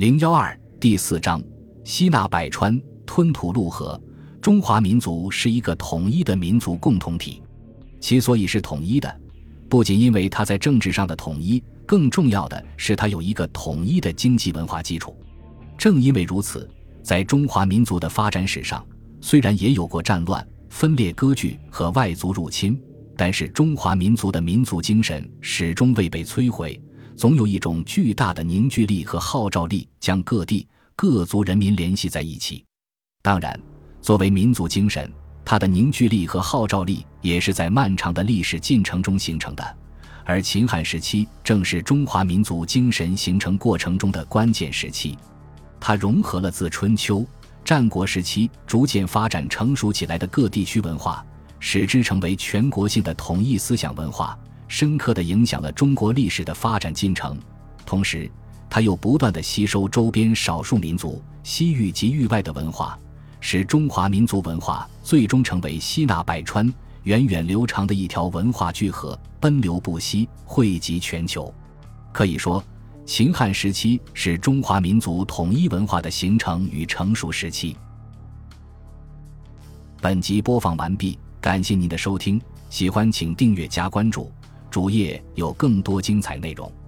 零幺二第四章：吸纳百川，吞吐陆河。中华民族是一个统一的民族共同体，其所以是统一的，不仅因为它在政治上的统一，更重要的是它有一个统一的经济文化基础。正因为如此，在中华民族的发展史上，虽然也有过战乱、分裂割据和外族入侵，但是中华民族的民族精神始终未被摧毁。总有一种巨大的凝聚力和号召力，将各地各族人民联系在一起。当然，作为民族精神，它的凝聚力和号召力也是在漫长的历史进程中形成的。而秦汉时期正是中华民族精神形成过程中的关键时期，它融合了自春秋战国时期逐渐发展成熟起来的各地区文化，使之成为全国性的统一思想文化。深刻地影响了中国历史的发展进程，同时，它又不断地吸收周边少数民族、西域及域外的文化，使中华民族文化最终成为吸纳百川、源远流长的一条文化巨河，奔流不息，汇集全球。可以说，秦汉时期是中华民族统一文化的形成与成熟时期。本集播放完毕，感谢您的收听，喜欢请订阅加关注。主页有更多精彩内容。